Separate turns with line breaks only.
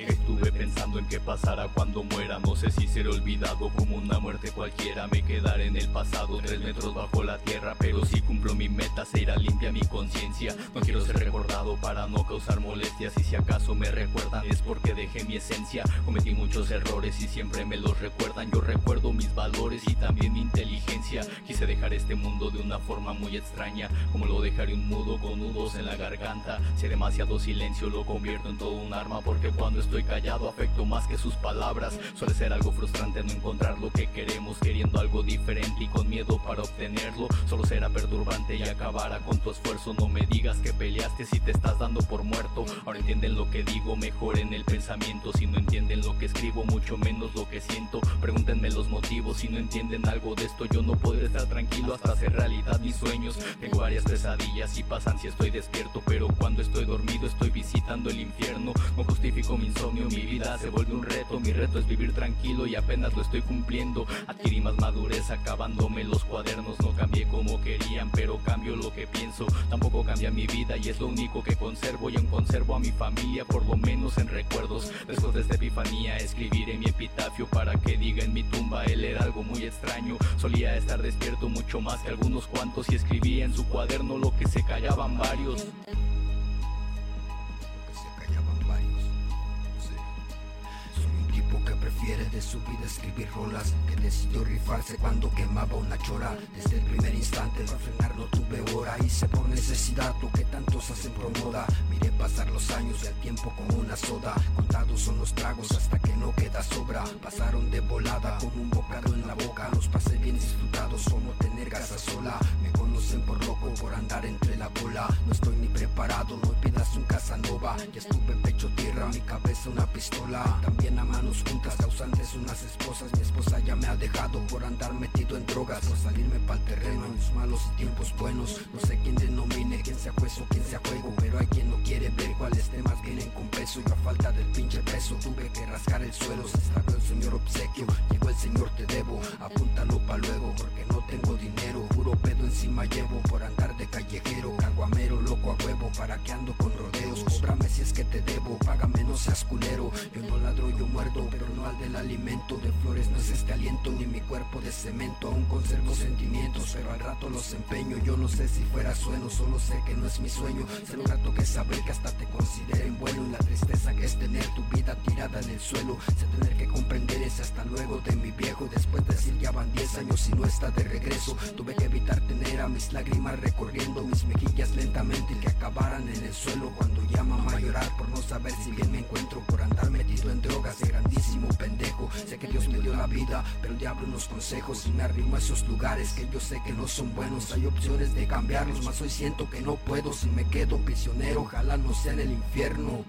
You Estuve pensando en qué pasará cuando muera. No sé si seré olvidado como una muerte cualquiera. Me quedaré en el pasado, tres metros bajo la tierra Pero si cumplo mi meta se irá limpia mi conciencia. No quiero ser recordado para no causar molestias. Y si acaso me recuerdan es porque dejé mi esencia. Cometí muchos errores y siempre me los recuerdan. Yo recuerdo mis valores y también mi inteligencia. Quise dejar este mundo de una forma muy extraña. Como lo dejaré un mudo con nudos en la garganta Si demasiado silencio lo convierto en todo un arma Porque cuando estoy callado afecto más que sus palabras. Suele ser algo frustrante no encontrar lo que queremos Queriendo algo diferente y con miedo para obtenerlo. Solo será perturbante y acabará con tu esfuerzo. No me digas que peleaste si te estás dando por muerto. Ahora entienden lo que digo, mejor en el pensamiento. Si no entienden lo que escribo, mucho menos lo que siento. Pregúntenme los motivos, si no entienden algo de esto Yo no podré estar tranquilo hasta hacer realidad mis sueños. Tengo varias pesadillas y pasan si estoy despierto Pero cuando estoy dormido estoy visitando el infierno. No justifico mi insomnio, mi vida se vuelve un reto. Mi reto es vivir tranquilo y apenas lo estoy cumpliendo. Adquirí más madurez acabándome los cuadernos. No cambié como querían, pero cambio lo que pienso. Tampoco cambia mi vida y es lo único que conservo. Y aún conservo a mi familia, por lo menos en recuerdos. Después de esta epifanía escribiré mi epitafio Para que diga en mi tumba, él era algo muy extraño Solía estar despierto mucho más que algunos cuantos Y escribía en su cuaderno lo que se callaban varios
de su escribir rolas Que decidió rifarse cuando quemaba una chora. Desde el primer instante para frenar no tuve hora Hice por necesidad lo que tantos hacen por moda. Miré pasar los años y el tiempo como una soda. Contados son los tragos hasta que no queda sobra. Pasaron de volada con un bocado en la boca. Los pasé bien disfrutados como tener casa sola. Me conocen por loco por andar entre la bola No estoy ni preparado, no pidas un Casanova. Ya estuve tierra, mi cabeza una pistola También a manos juntas causantes unas esposas. Mi esposa ya me ha dejado por andar metido en drogas Por salirme pa'l terreno en los malos y tiempos buenos. No sé quién denomine, quién sea juez o quién sea juego Pero hay quien no quiere ver cuáles temas vienen con peso. Y a falta del pinche peso tuve que rascar el suelo. Se extravió el señor obsequio, llegó el señor te debo. Apúntalo pa' luego porque no tengo dinero. Puro pedo encima llevo por andar de callejero Caguamero, loco a huevo, para que ando con rodeos Cóbrame si es que te debo, págame no seas culero. Yo no ladro, yo muerdo, pero no al del alimento De flores no es este aliento, ni mi cuerpo de cemento. Aún conservo sentimientos, pero al rato los empeño. Yo no sé si fuera sueno, solo sé que no es mi sueño. Ser un rato que saber que hasta te consideren bueno la tristeza que es tener tu vida tirada en el suelo. Sé tener que comprender ese hasta luego de mi viejo. Después de decir ya van 10 años y no está de regreso. Tuve que evitar tener a mis lágrimas recorriendo mis mejillas lentamente Y que acabaran en el suelo cuando llama a llorar Por no saber si bien me encuentro por andar metido en drogas. De grandísimo pendejo Sé que Dios me dio la vida, pero el diablo unos consejos Y me arrimo a esos lugares que yo sé que no son buenos. Hay opciones de cambiarlos, mas hoy siento que no puedo. Si me quedo prisionero, ojalá no sea en el infierno